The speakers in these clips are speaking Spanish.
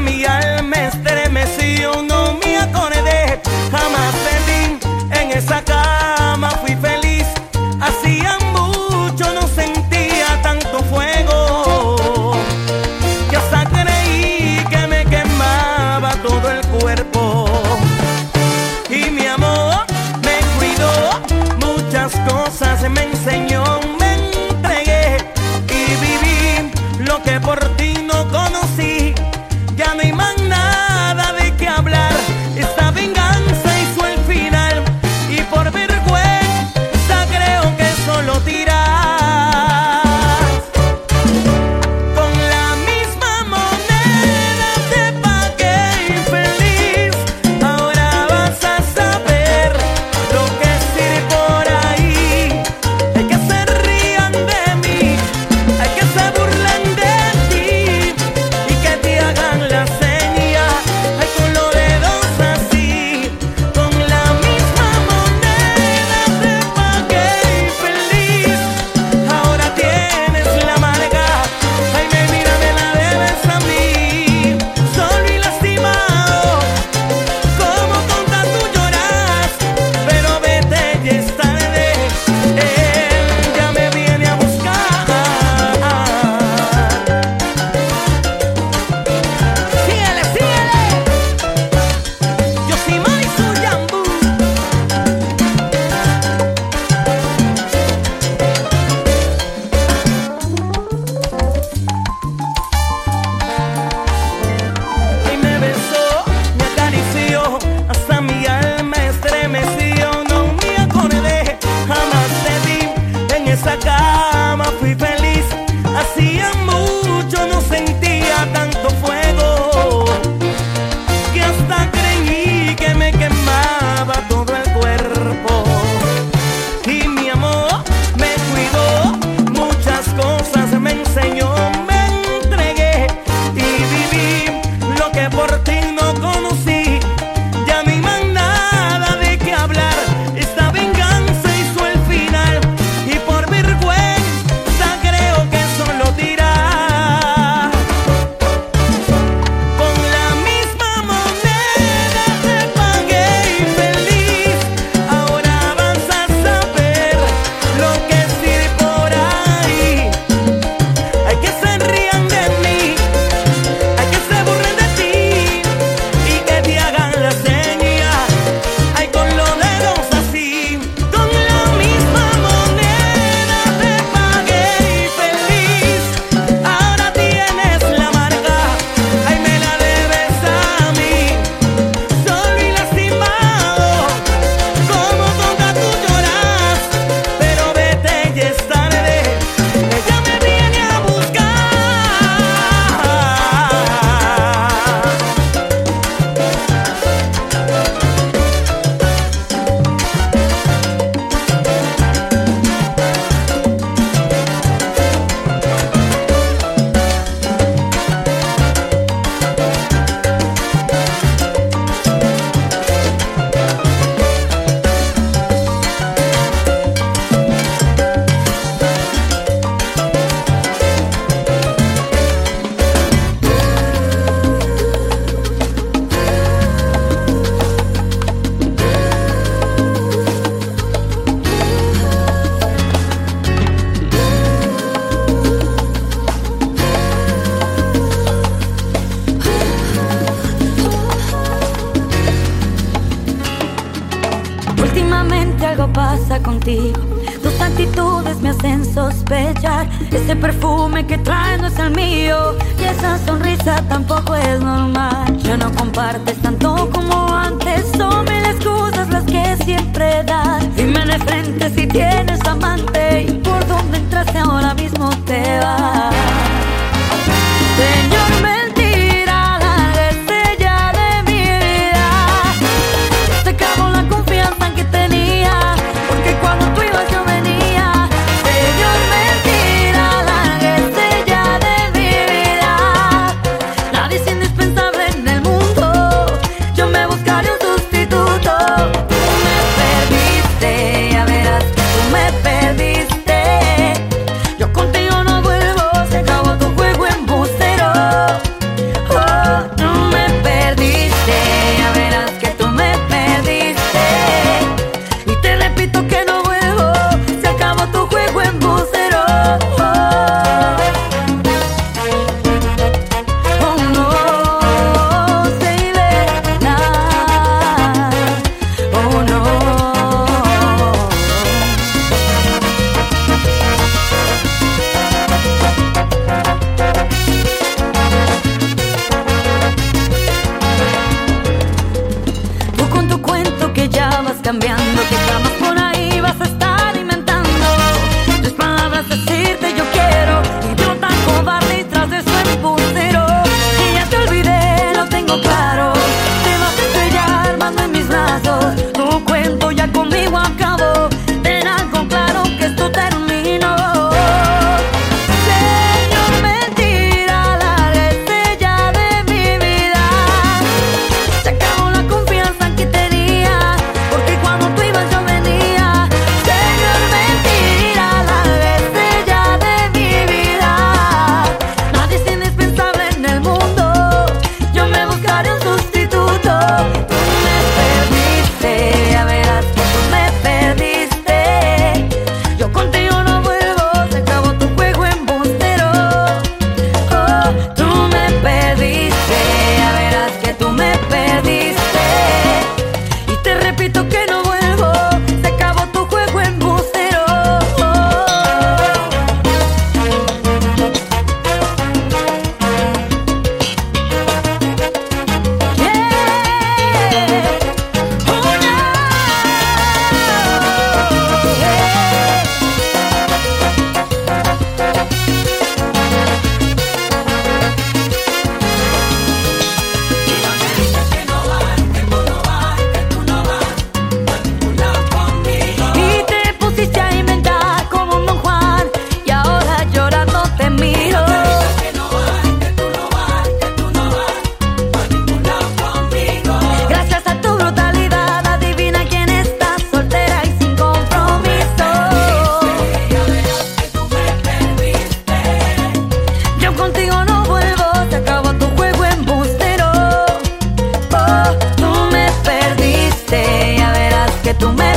mi alma estremeció. No Ese perfume que traes no es el mío y esa sonrisa tampoco es normal. Ya no compartes tanto como antes, son mil excusas las que siempre das. Dime de frente si tienes amante y por dónde entraste ahora mismo te vas. que tú me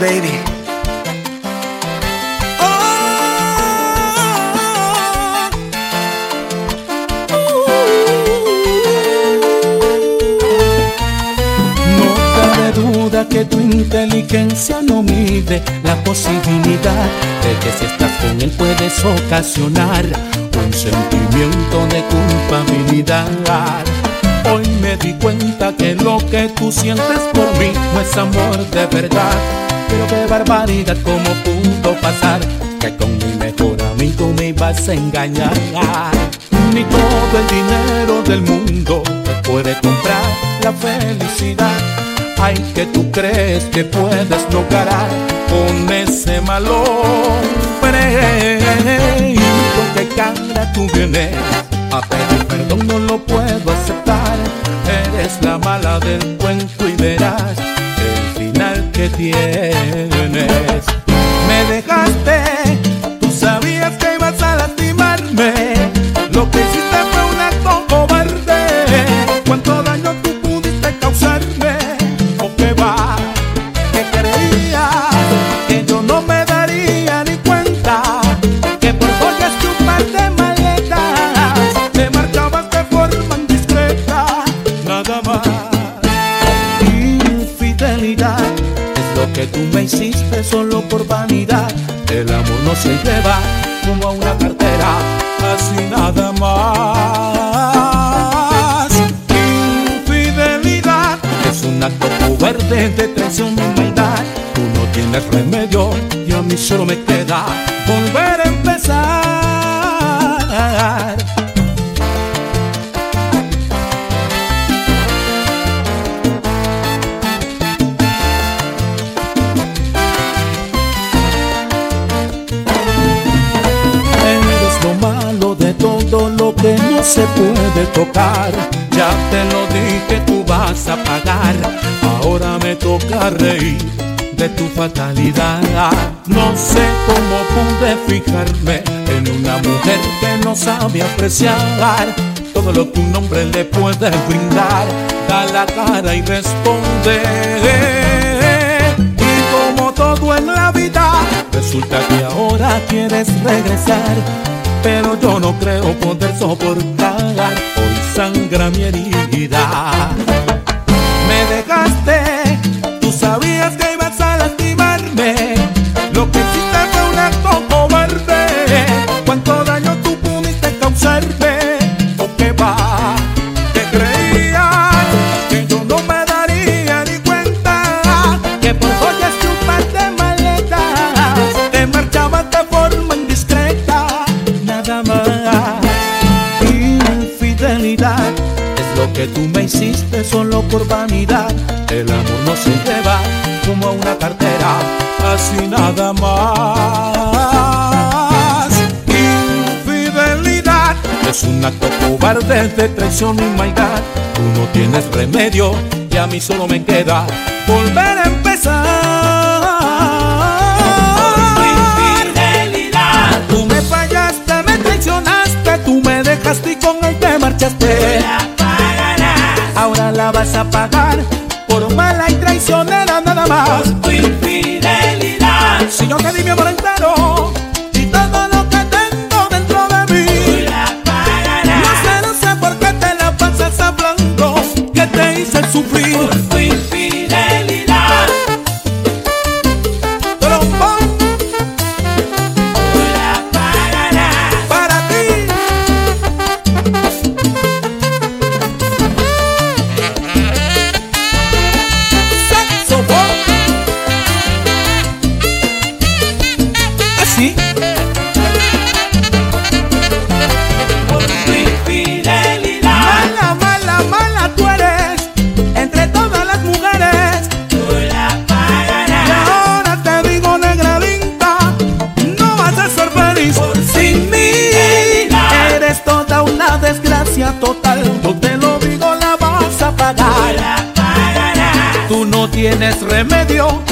baby. Que tu inteligencia no mide la posibilidad de que si estás con él puedes ocasionar un sentimiento de culpabilidad. Hoy me di cuenta que lo que tú sientes por mí no es amor de verdad. Pero qué barbaridad, cómo pudo pasar que con mi mejor amigo me ibas a engañar. Ni todo el dinero del mundo te puede comprar la felicidad. Ay, que tú crees que puedes lograr con ese mal hombre. ¿Y con qué cara tú vienes? A pedir perdón no lo puedo aceptar. Eres la mala del cuento y verás que tienes. Me dejaste, me queda volver a empezar. Eres lo malo de todo lo que no se puede tocar. Ya te lo dije, tú vas a pagar. Ahora me toca reír de tu fatalidad. Sé cómo pude fijarme en una mujer que no sabe apreciar todo lo que un hombre le puede brindar. Da la cara y responde. Y como todo en la vida, resulta que ahora quieres regresar. Pero yo no creo poder soportar, hoy sangra mi herida. Me dejaste, cobarde de traición y maldad. Tú no tienes remedio y a mí solo me queda volver a empezar. Infidelidad, Tú me fallaste, me traicionaste, tú me dejaste y con él te marchaste. la pagarás Ahora la vas a pagar por mala y traicionera nada más. tu infidelidad. Si yo te di mi amor entero remedio,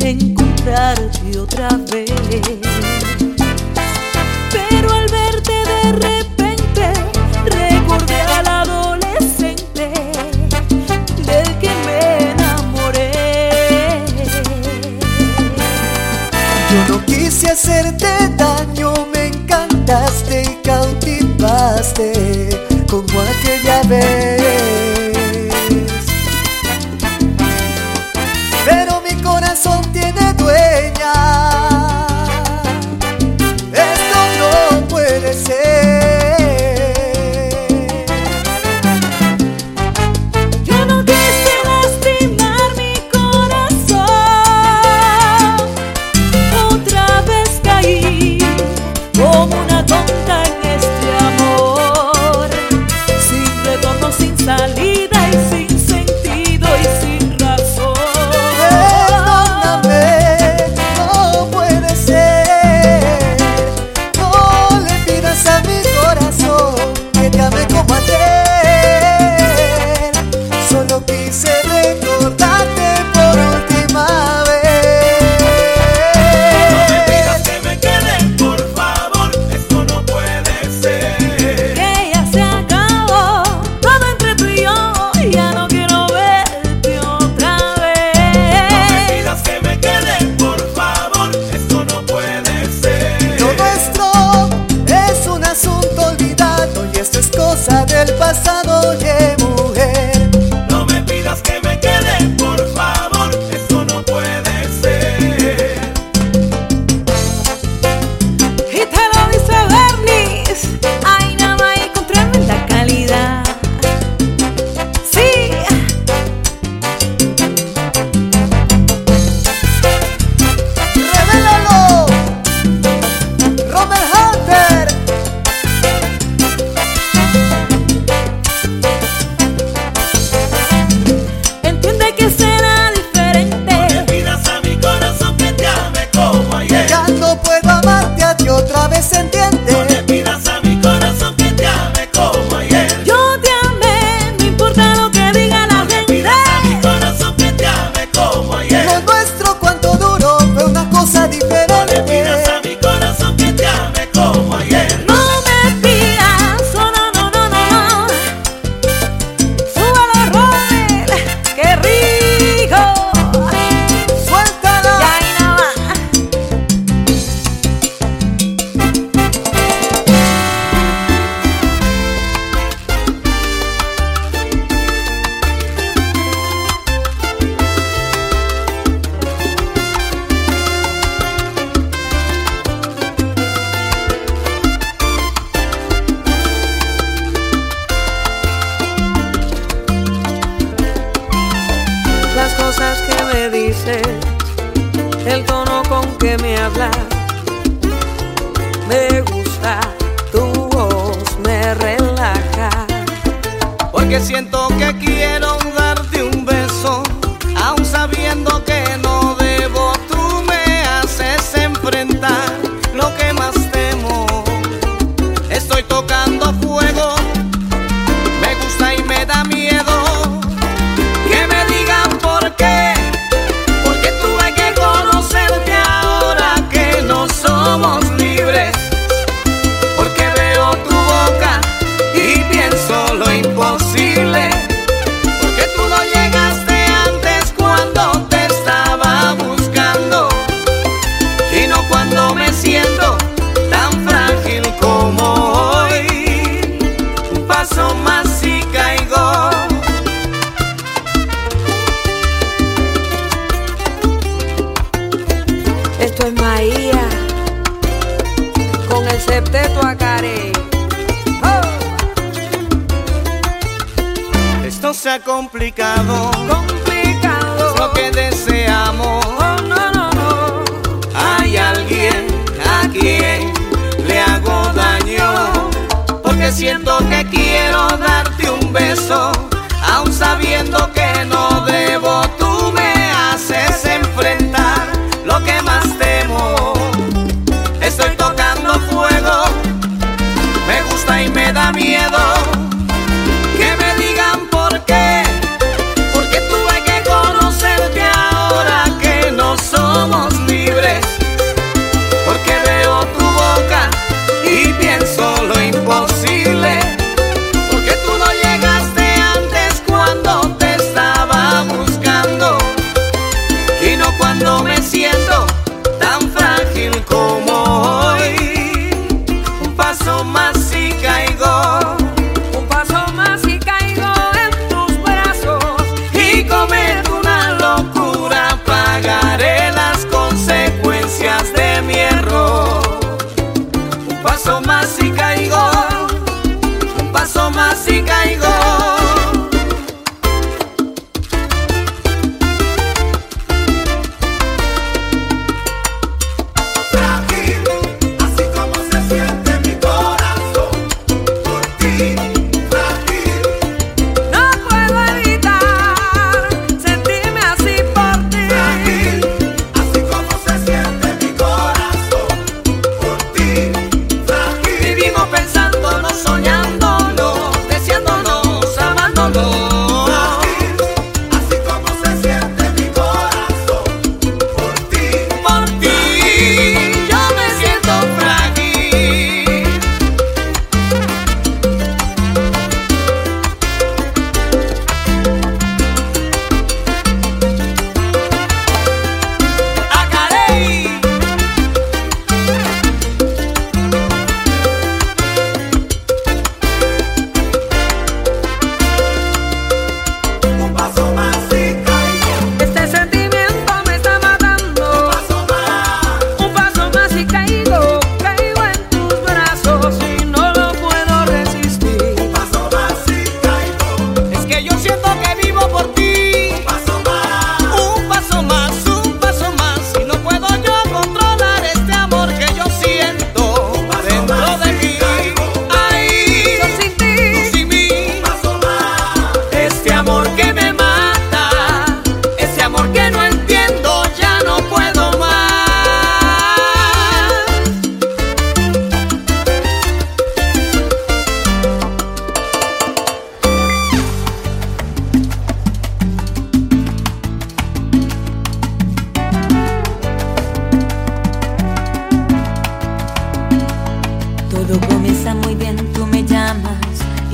encontrarte otra vez. Pero al verte de repente, recordé al adolescente del que me enamoré. Yo no quise hacerte daño, me encantaste y cautivaste como aquella vez.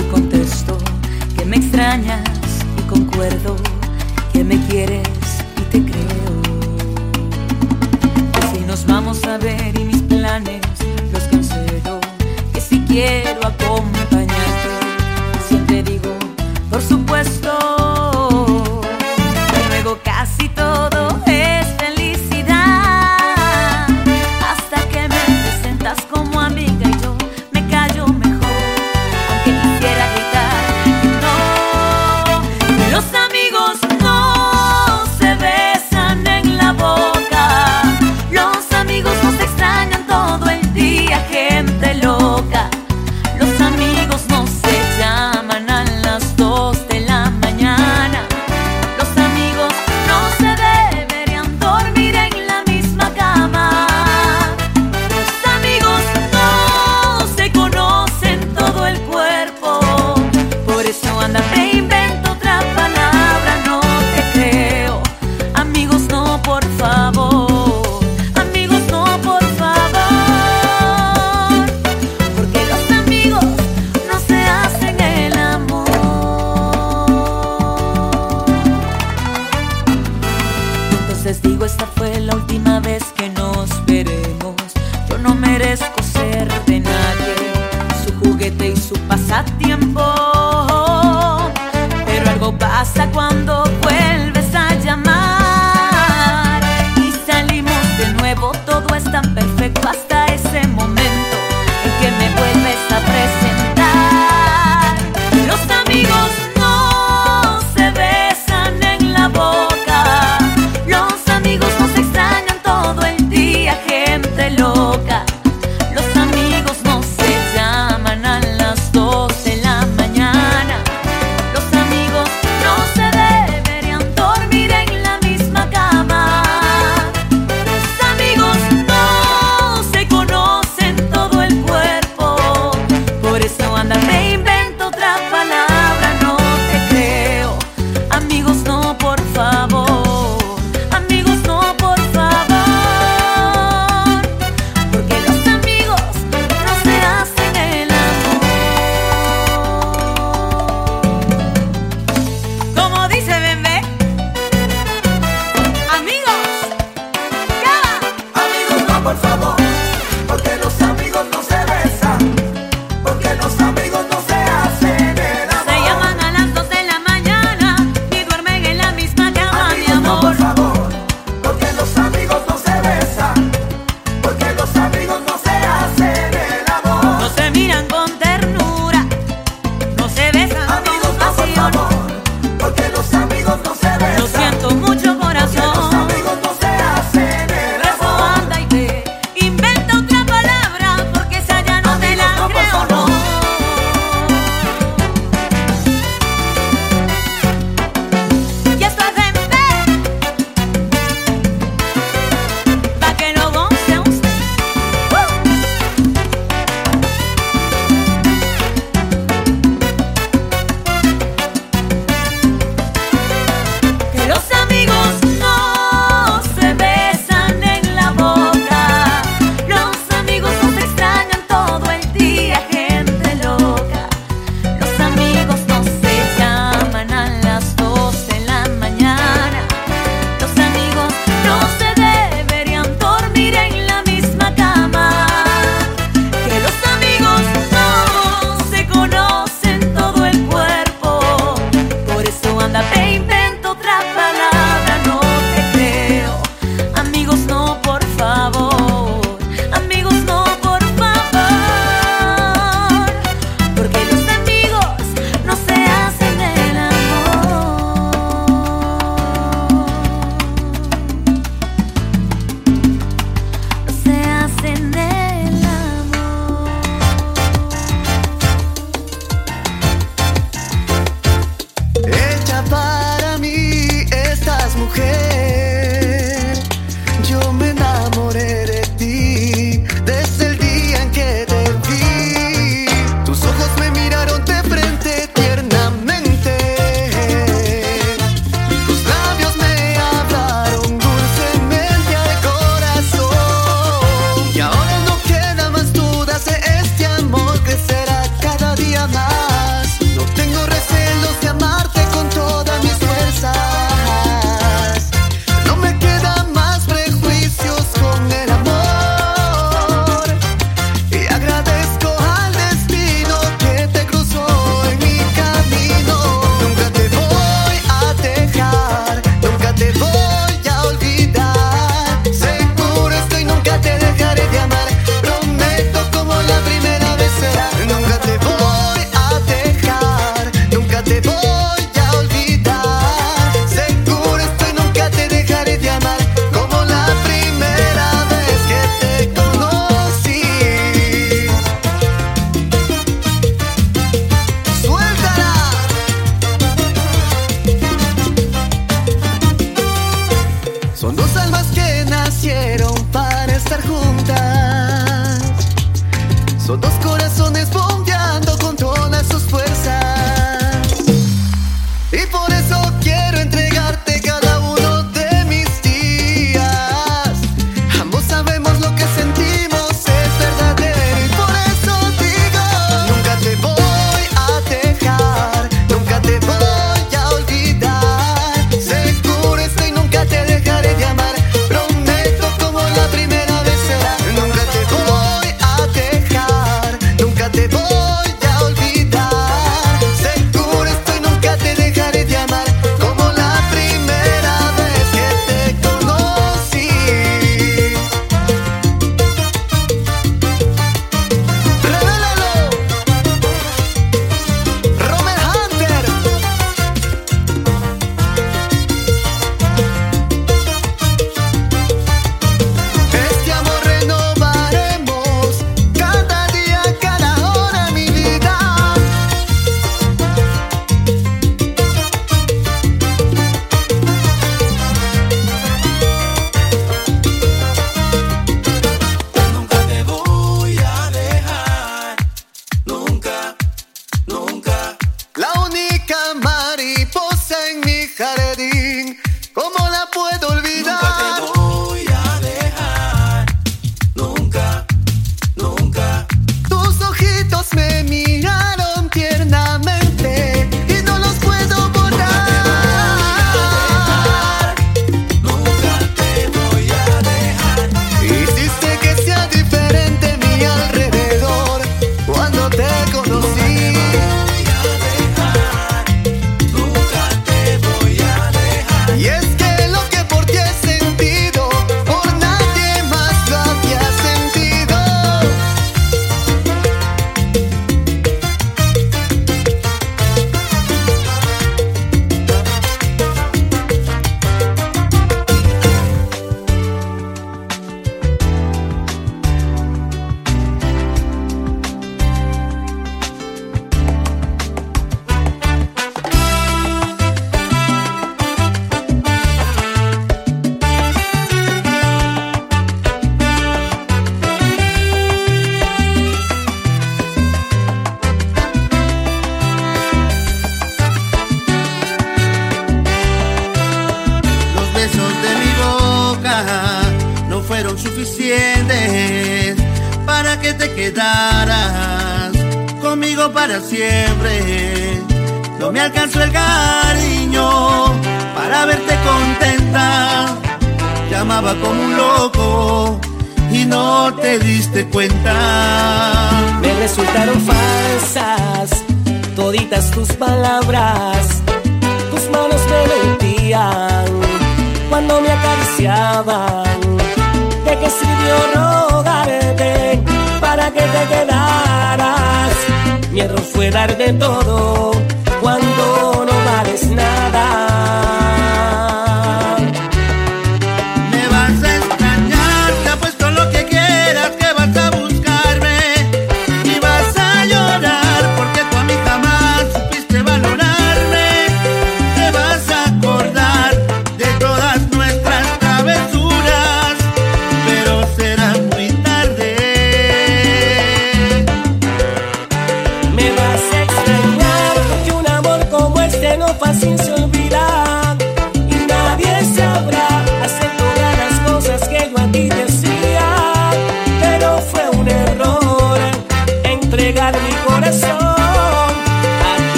y contesto que me extrañas y concuerdo que me quieres y te creo. Si nos vamos a ver y mis planes los cancelo, que si quiero acompañarte, siempre digo, por supuesto.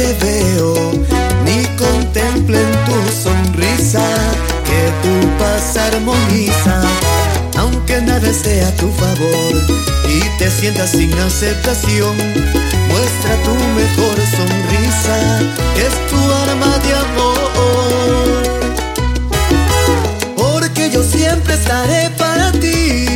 te veo, ni contemplo en tu sonrisa que tu paz armoniza. Aunque nada sea a tu favor y te sientas sin aceptación, muestra tu mejor sonrisa, que es tu arma de amor. Porque yo siempre estaré para ti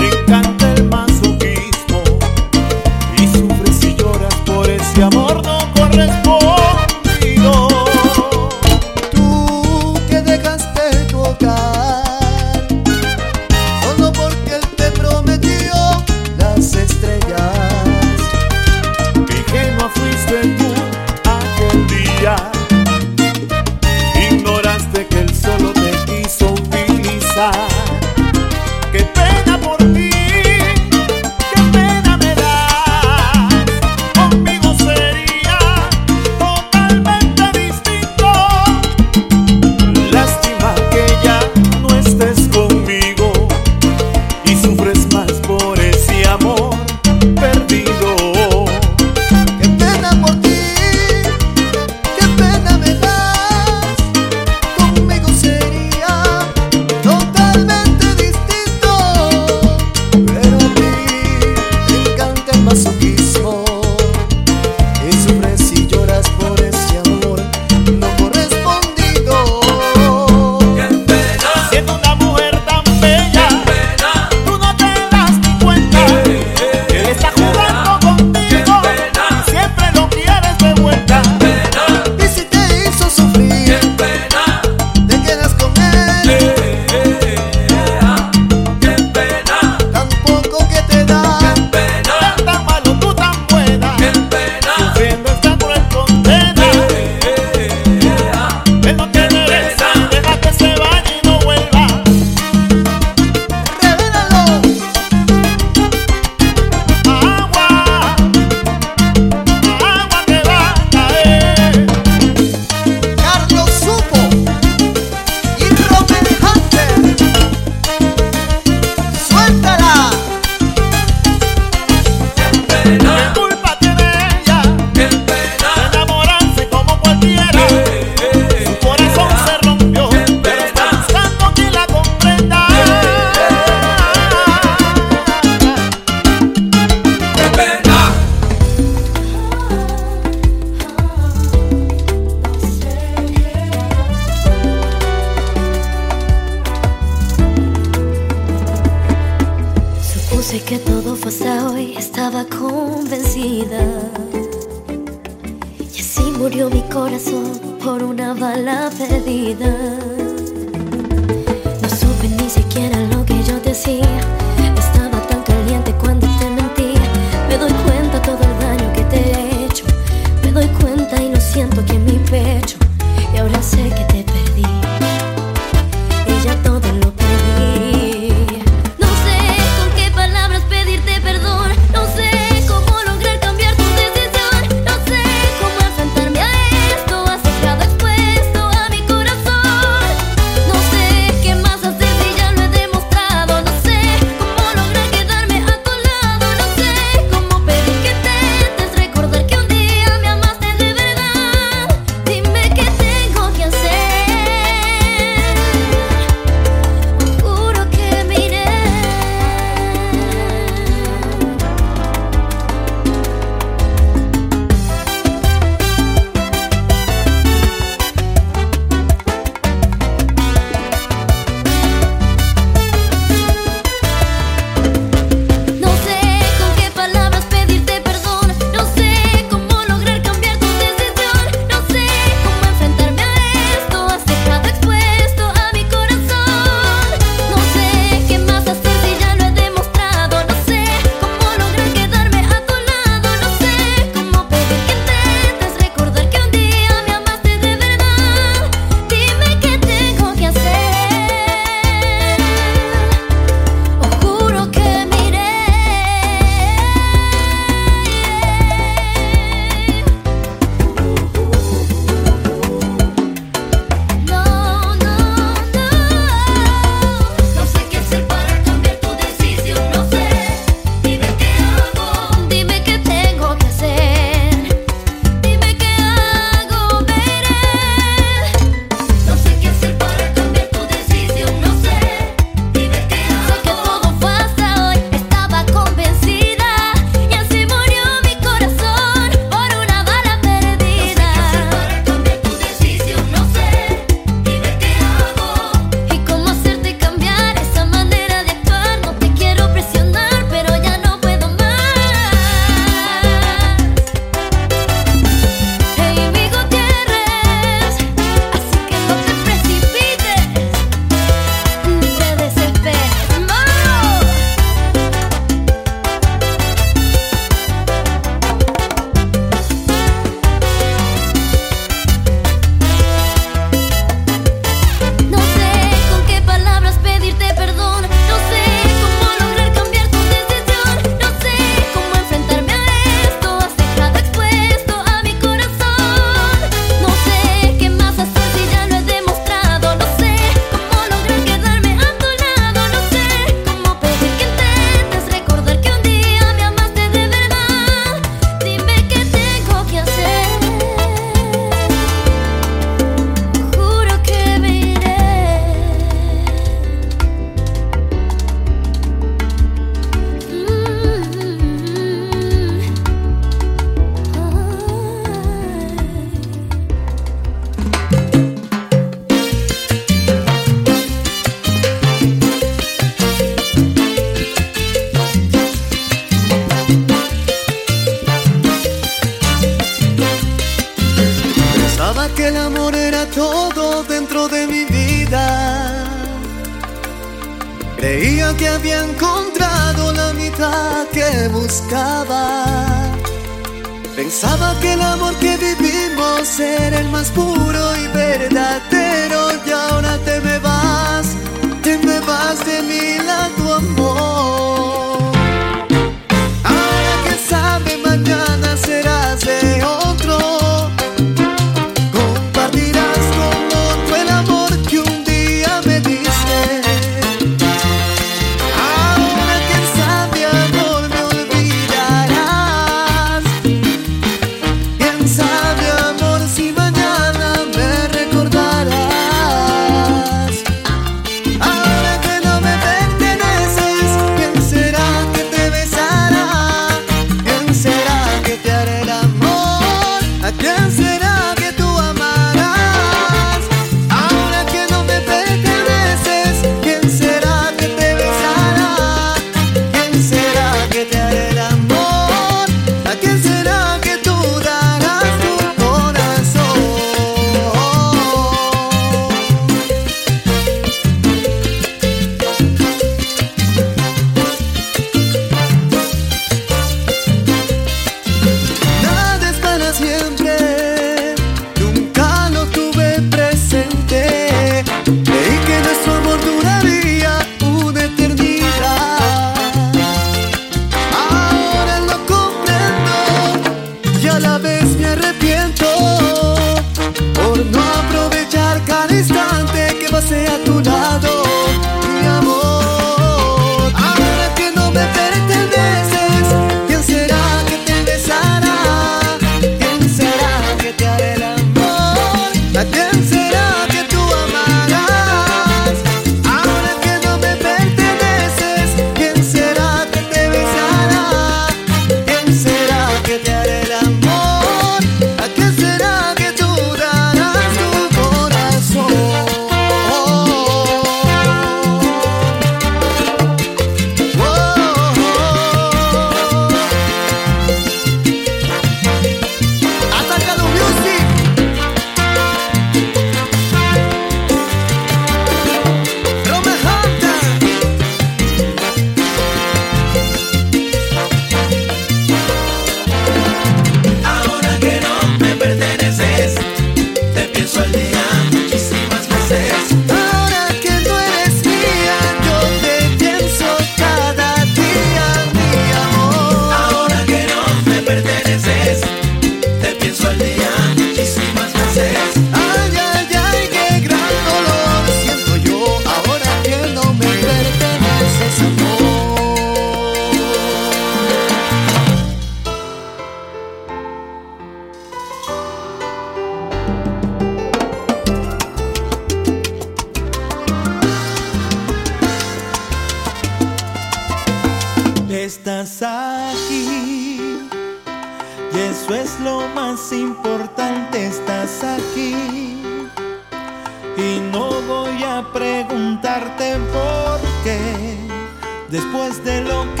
después de lo que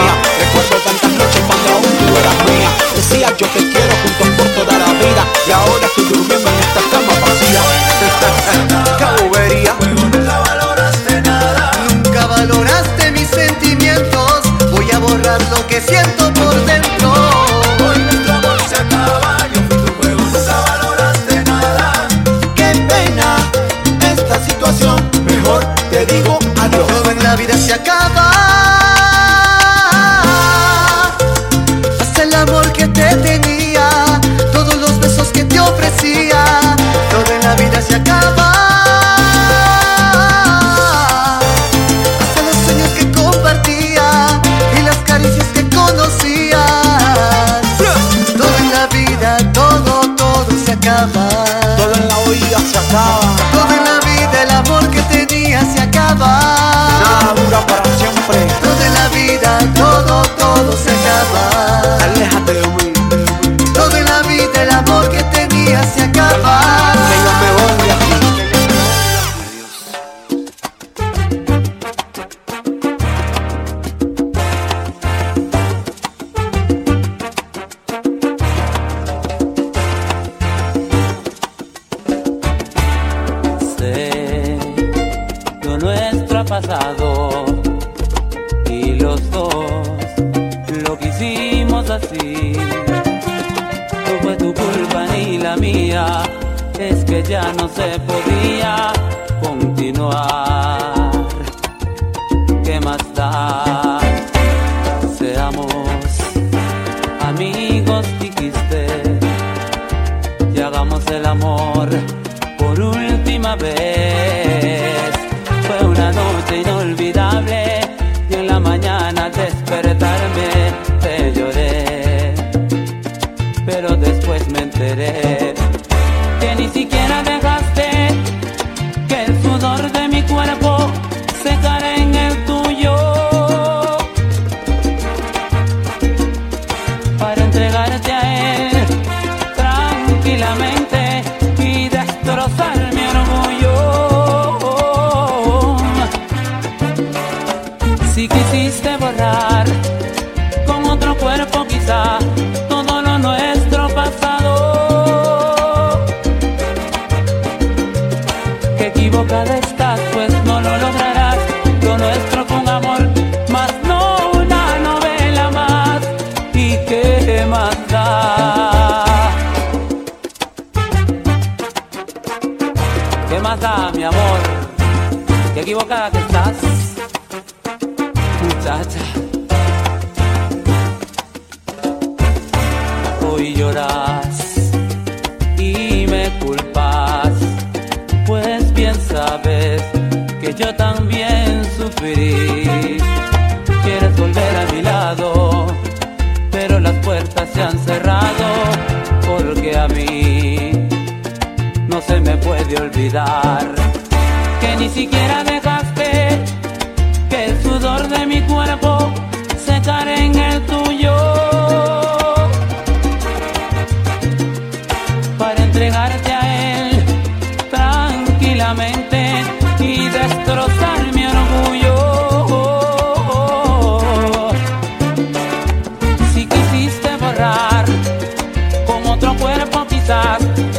mía. Recuerdo tantas noches cuando aún tú eras mía. Decía yo te quiero juntos por toda la vida y ahora estoy durmiendo otro cuerpo quizás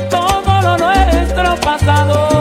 todo lo nuestro pasado.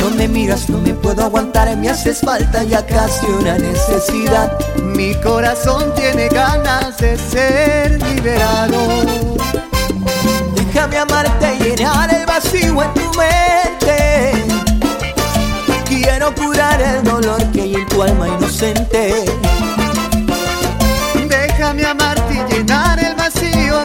Cuando me miras no me puedo aguantar, me haces falta ya casi una necesidad. Mi corazón tiene ganas de ser liberado. Déjame amarte y llenar el vacío en tu mente. Quiero curar el dolor que hay en tu alma inocente. Déjame amarte y llenar el vacío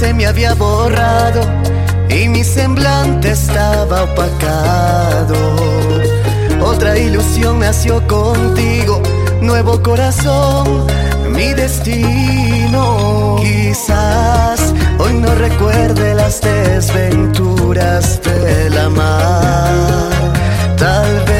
se me había borrado y mi semblante estaba opacado. Otra ilusión nació contigo, nuevo corazón, mi destino. Quizás hoy no recuerde las desventuras de la mar. Tal vez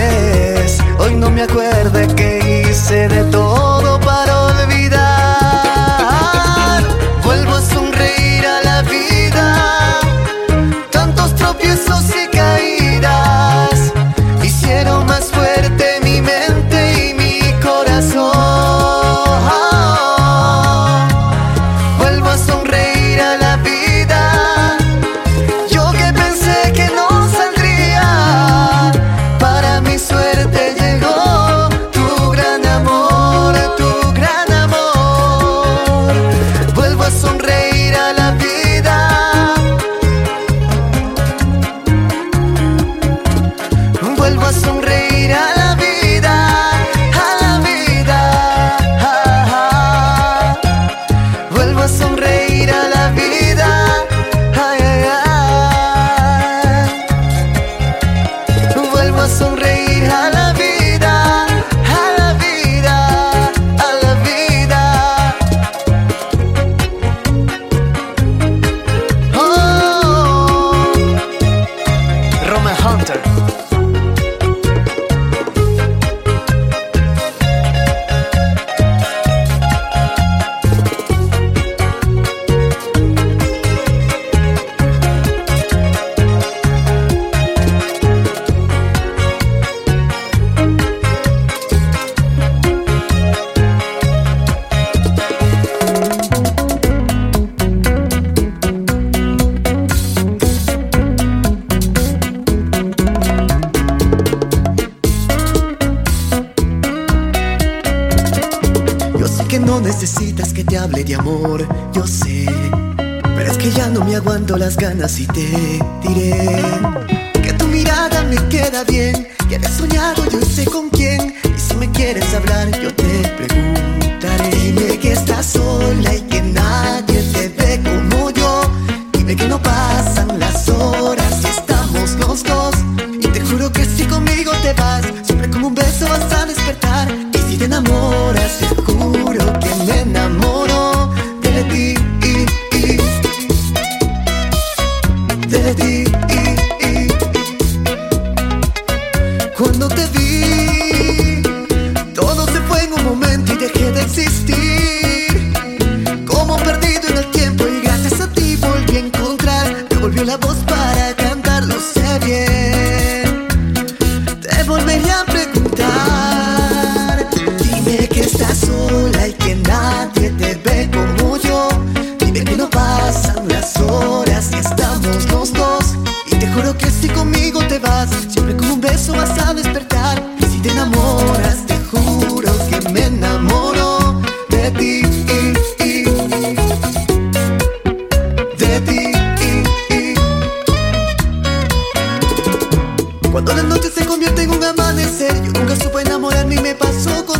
me pasó contigo.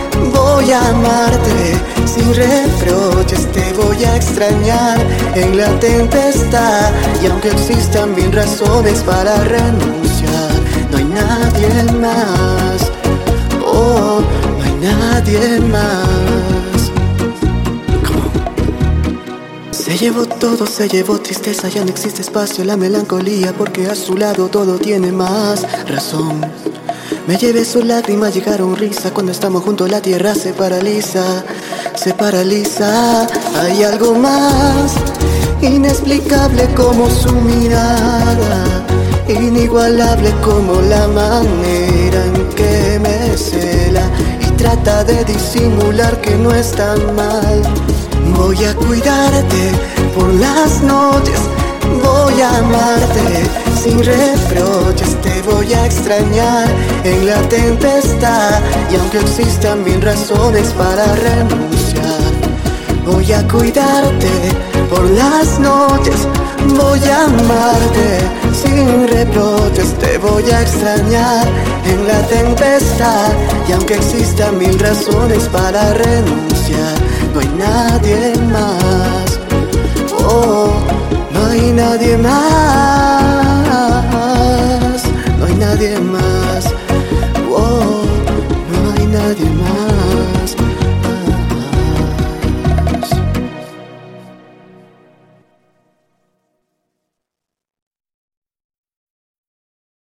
voy a amarte sin reproches, te voy a extrañar en la tempestad y aunque existan mil razones para renunciar, no hay nadie más, oh, no hay nadie más. Se llevó todo, se llevó tristeza, ya no existe espacio, la melancolía, porque a su lado todo tiene más razón. Me llevé su lágrima, llegaron risa, cuando estamos juntos la tierra se paraliza, se paraliza. Hay algo más inexplicable como su mirada, inigualable como la manera en que me cela y trata de disimular que no está mal. Voy a cuidarte por las noches, voy a amarte sin reproches, te voy a extrañar. En la tempestad y aunque existan mil razones para renunciar, voy a cuidarte por las noches, voy a amarte sin reproches, te voy a extrañar. En la tempestad y aunque existan mil razones para renunciar, no hay nadie más, oh, no hay nadie más, nadie más. Oh, no hay nadie más.